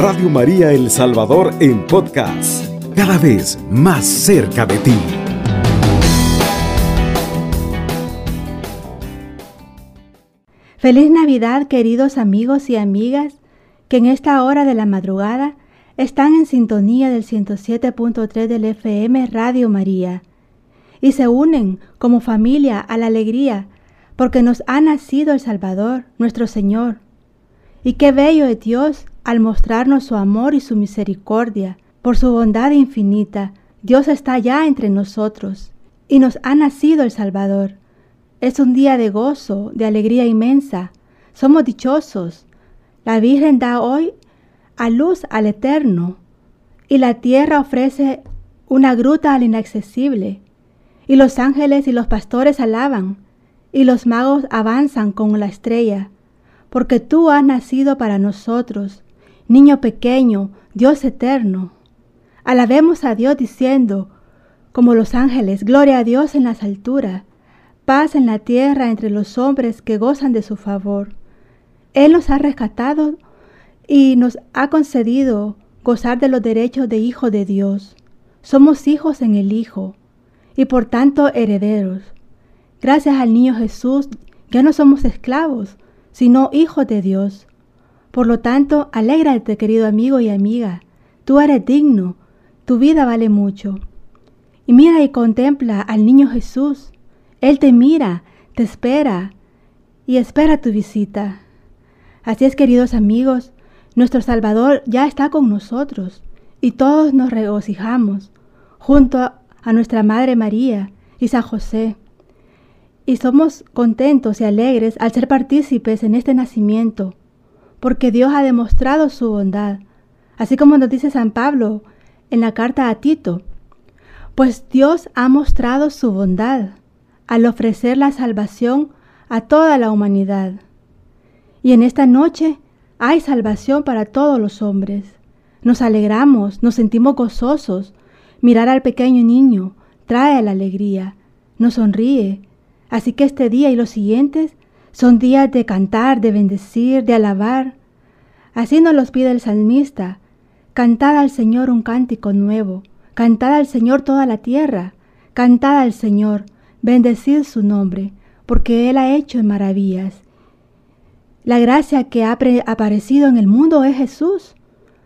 Radio María El Salvador en podcast, cada vez más cerca de ti. Feliz Navidad queridos amigos y amigas que en esta hora de la madrugada están en sintonía del 107.3 del FM Radio María y se unen como familia a la alegría porque nos ha nacido el Salvador, nuestro Señor. Y qué bello es Dios al mostrarnos su amor y su misericordia. Por su bondad infinita, Dios está ya entre nosotros y nos ha nacido el Salvador. Es un día de gozo, de alegría inmensa. Somos dichosos. La Virgen da hoy a luz al Eterno, y la tierra ofrece una gruta al inaccesible, y los ángeles y los pastores alaban, y los magos avanzan con la estrella, porque tú has nacido para nosotros, niño pequeño, Dios eterno. Alabemos a Dios diciendo, como los ángeles, gloria a Dios en las alturas, paz en la tierra entre los hombres que gozan de su favor. Él nos ha rescatado y nos ha concedido gozar de los derechos de hijo de Dios. Somos hijos en el Hijo y por tanto herederos. Gracias al niño Jesús ya no somos esclavos, sino hijos de Dios. Por lo tanto, alégrate, querido amigo y amiga. Tú eres digno, tu vida vale mucho. Y mira y contempla al niño Jesús, él te mira, te espera y espera tu visita. Así es, queridos amigos, nuestro Salvador ya está con nosotros y todos nos regocijamos junto a nuestra Madre María y San José. Y somos contentos y alegres al ser partícipes en este nacimiento, porque Dios ha demostrado su bondad, así como nos dice San Pablo en la carta a Tito, pues Dios ha mostrado su bondad al ofrecer la salvación a toda la humanidad. Y en esta noche hay salvación para todos los hombres. Nos alegramos, nos sentimos gozosos. Mirar al pequeño niño trae la alegría, nos sonríe. Así que este día y los siguientes son días de cantar, de bendecir, de alabar. Así nos los pide el salmista. Cantad al Señor un cántico nuevo, cantad al Señor toda la tierra, cantad al Señor, bendecid su nombre, porque Él ha hecho maravillas. La gracia que ha aparecido en el mundo es Jesús,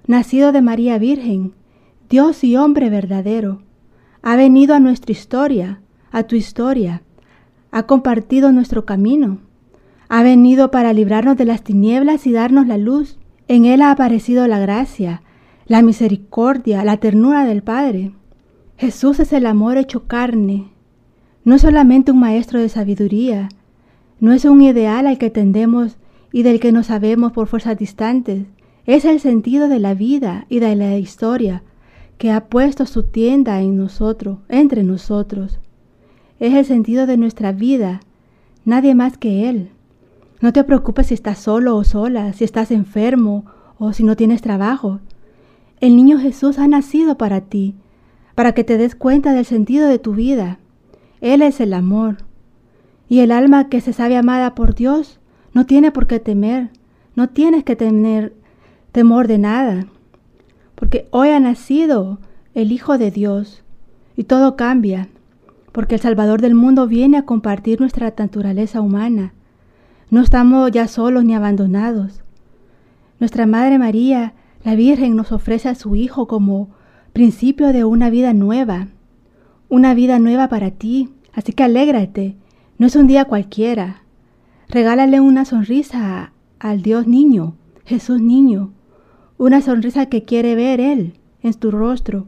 nacido de María Virgen, Dios y hombre verdadero. Ha venido a nuestra historia, a tu historia, ha compartido nuestro camino, ha venido para librarnos de las tinieblas y darnos la luz. En Él ha aparecido la gracia, la misericordia, la ternura del Padre. Jesús es el amor hecho carne, no es solamente un maestro de sabiduría, no es un ideal al que tendemos y del que no sabemos por fuerzas distantes, es el sentido de la vida y de la historia que ha puesto su tienda en nosotros, entre nosotros. Es el sentido de nuestra vida, nadie más que Él. No te preocupes si estás solo o sola, si estás enfermo o si no tienes trabajo. El niño Jesús ha nacido para ti, para que te des cuenta del sentido de tu vida. Él es el amor. Y el alma que se sabe amada por Dios no tiene por qué temer, no tienes que tener temor de nada, porque hoy ha nacido el Hijo de Dios y todo cambia, porque el Salvador del mundo viene a compartir nuestra naturaleza humana. No estamos ya solos ni abandonados. Nuestra Madre María, la Virgen, nos ofrece a su Hijo como principio de una vida nueva, una vida nueva para ti, así que alégrate, no es un día cualquiera. Regálale una sonrisa al Dios niño, Jesús niño, una sonrisa que quiere ver Él en tu rostro,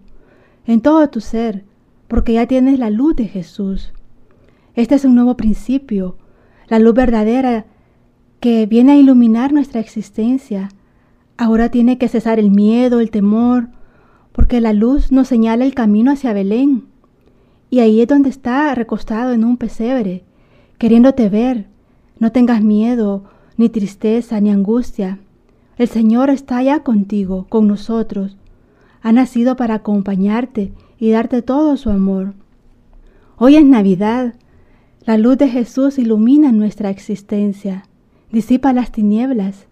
en todo tu ser, porque ya tienes la luz de Jesús. Este es un nuevo principio, la luz verdadera que viene a iluminar nuestra existencia. Ahora tiene que cesar el miedo, el temor, porque la luz nos señala el camino hacia Belén. Y ahí es donde está recostado en un pesebre, queriéndote ver. No tengas miedo, ni tristeza, ni angustia. El Señor está allá contigo, con nosotros. Ha nacido para acompañarte y darte todo su amor. Hoy es Navidad. La luz de Jesús ilumina nuestra existencia, disipa las tinieblas,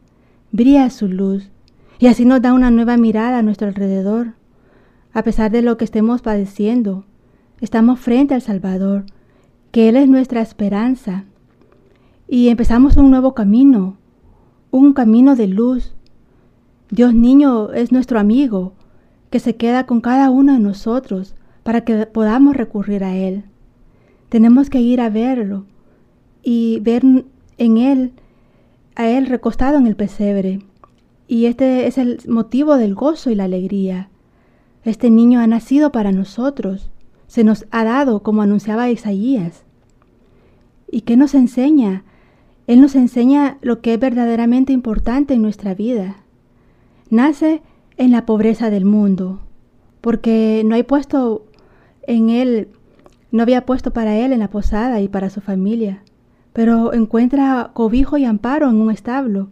brilla su luz Y así nos da una nueva mirada a nuestro alrededor. A pesar de lo que estemos padeciendo, estamos frente al Salvador, que Él es nuestra esperanza. Y empezamos un nuevo camino, un camino de luz. Dios niño es nuestro amigo, que se queda con cada uno de nosotros para que podamos recurrir a Él. Tenemos que ir a verlo y ver en Él, a Él recostado en el pesebre. Y este es el motivo del gozo y la alegría. Este niño ha nacido para nosotros, se nos ha dado como anunciaba Isaías. ¿Y qué nos enseña? Él nos enseña lo que es verdaderamente importante en nuestra vida. Nace en la pobreza del mundo, porque no hay puesto en él, no había puesto para él en la posada y para su familia, pero encuentra cobijo y amparo en un establo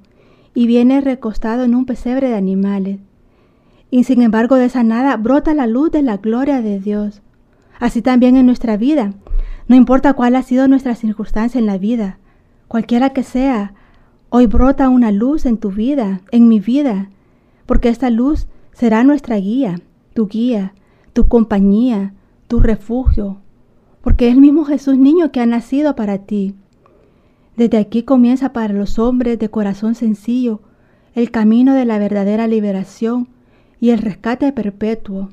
y viene recostado en un pesebre de animales. Y sin embargo de esa nada brota la luz de la gloria de Dios. Así también en nuestra vida. No importa cuál ha sido nuestra circunstancia en la vida, cualquiera que sea, hoy brota una luz en tu vida, en mi vida, porque esta luz será nuestra guía, tu guía, tu compañía, tu refugio, porque es el mismo Jesús niño que ha nacido para ti. Desde aquí comienza para los hombres de corazón sencillo el camino de la verdadera liberación y el rescate perpetuo.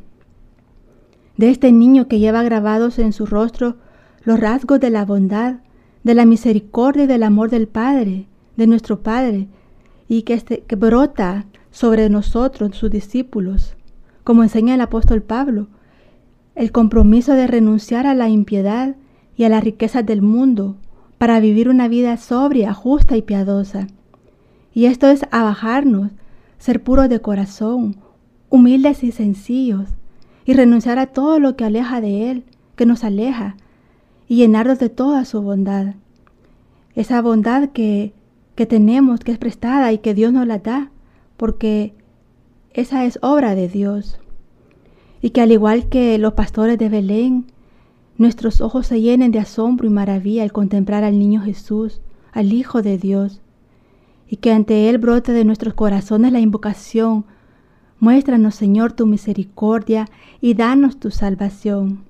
De este niño que lleva grabados en su rostro los rasgos de la bondad, de la misericordia y del amor del Padre, de nuestro Padre, y que, este, que brota sobre nosotros, sus discípulos, como enseña el apóstol Pablo, el compromiso de renunciar a la impiedad y a las riquezas del mundo para vivir una vida sobria, justa y piadosa. Y esto es abajarnos, ser puros de corazón, humildes y sencillos, y renunciar a todo lo que aleja de Él, que nos aleja, y llenarnos de toda su bondad. Esa bondad que, que tenemos, que es prestada y que Dios nos la da, porque esa es obra de Dios. Y que al igual que los pastores de Belén, nuestros ojos se llenen de asombro y maravilla al contemplar al niño Jesús, al Hijo de Dios, y que ante Él brote de nuestros corazones la invocación, muéstranos Señor tu misericordia y danos tu salvación.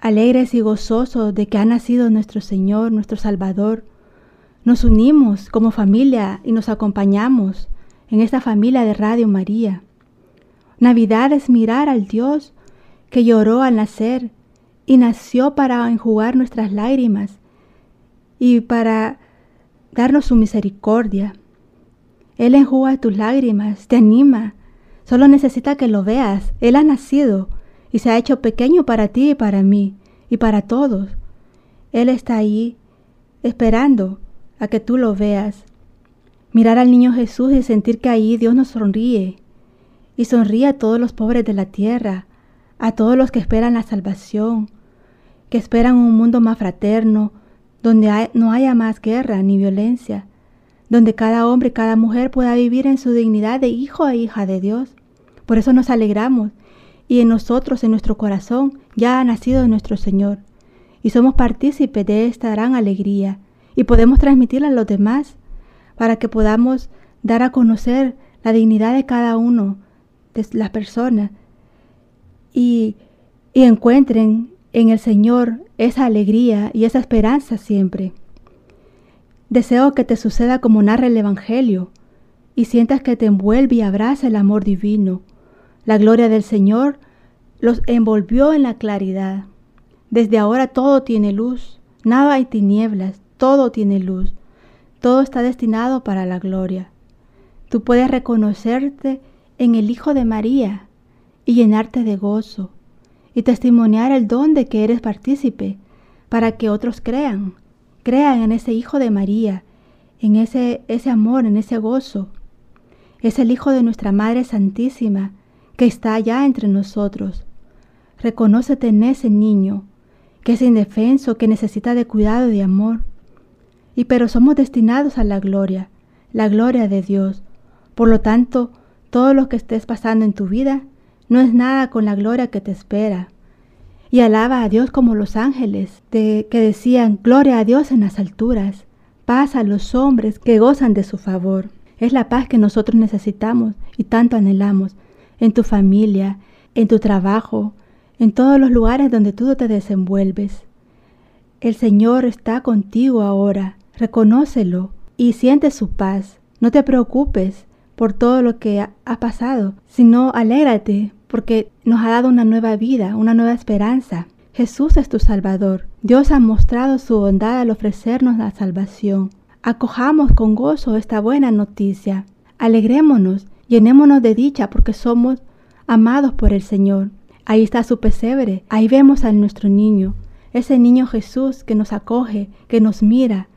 Alegres y gozosos de que ha nacido nuestro Señor, nuestro Salvador, nos unimos como familia y nos acompañamos en esta familia de Radio María. Navidad es mirar al Dios que lloró al nacer y nació para enjugar nuestras lágrimas y para darnos su misericordia. Él enjuga tus lágrimas, te anima, solo necesita que lo veas. Él ha nacido y se ha hecho pequeño para ti y para mí y para todos. Él está ahí esperando a que tú lo veas. Mirar al niño Jesús y sentir que ahí Dios nos sonríe y sonríe a todos los pobres de la tierra, a todos los que esperan la salvación, que esperan un mundo más fraterno, donde no haya más guerra ni violencia, donde cada hombre y cada mujer pueda vivir en su dignidad de hijo e hija de Dios. Por eso nos alegramos y en nosotros, en nuestro corazón, ya ha nacido nuestro Señor y somos partícipes de esta gran alegría y podemos transmitirla a los demás para que podamos dar a conocer la dignidad de cada uno de las personas y, encuentren en el Señor esa alegría y esa esperanza siempre. Deseo que te suceda como narra el Evangelio y sientas que te envuelve y abraza el amor divino. La gloria del Señor los envolvió en la claridad. Desde ahora todo tiene luz, nada hay tinieblas, todo tiene luz, todo está destinado para la gloria. Tú puedes reconocerte en el Hijo de María y llenarte de gozo y testimoniar el don de que eres partícipe para que otros crean, crean en ese Hijo de María, en ese, ese amor, en ese gozo. Es el Hijo de nuestra Madre Santísima que está allá entre nosotros. Reconócete en ese niño, que es indefenso, que necesita de cuidado y de amor. Y pero somos destinados a la gloria, la gloria de Dios. Por lo tanto, todo lo que estés pasando en tu vida no es nada con la gloria que te espera. Y alaba a Dios como los ángeles, de, que decían, Gloria a Dios en las alturas, paz a los hombres que gozan de su favor. Es la paz que nosotros necesitamos y tanto anhelamos en tu familia, en tu trabajo, en todos los lugares donde tú te desenvuelves. El Señor está contigo ahora, reconócelo y siente su paz. No te preocupes por todo lo que ha pasado, sino alégrate porque nos ha dado una nueva vida, una nueva esperanza. Jesús es tu Salvador. Dios ha mostrado su bondad al ofrecernos la salvación. Acojamos con gozo esta buena noticia. Alegrémonos, llenémonos de dicha porque somos amados por el Señor. Ahí está su pesebre, ahí vemos a nuestro niño, ese niño Jesús que nos acoge, que nos mira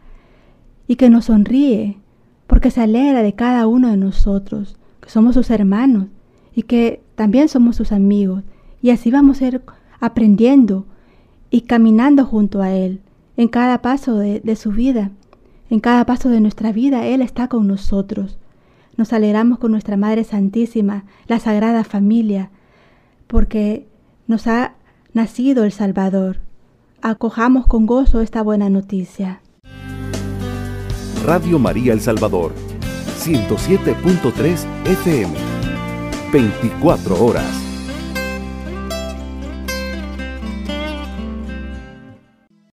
y que nos sonríe, porque se alegra de cada uno de nosotros, que somos sus hermanos y que también somos sus amigos. Y así vamos a ir aprendiendo y caminando junto a Él en cada paso de, su vida. En cada paso de nuestra vida Él está con nosotros. Nos alegramos con nuestra Madre Santísima, la Sagrada Familia, porque nos ha nacido el Salvador. Acojamos con gozo esta buena noticia. Radio María El Salvador, 107.3 FM, 24 horas.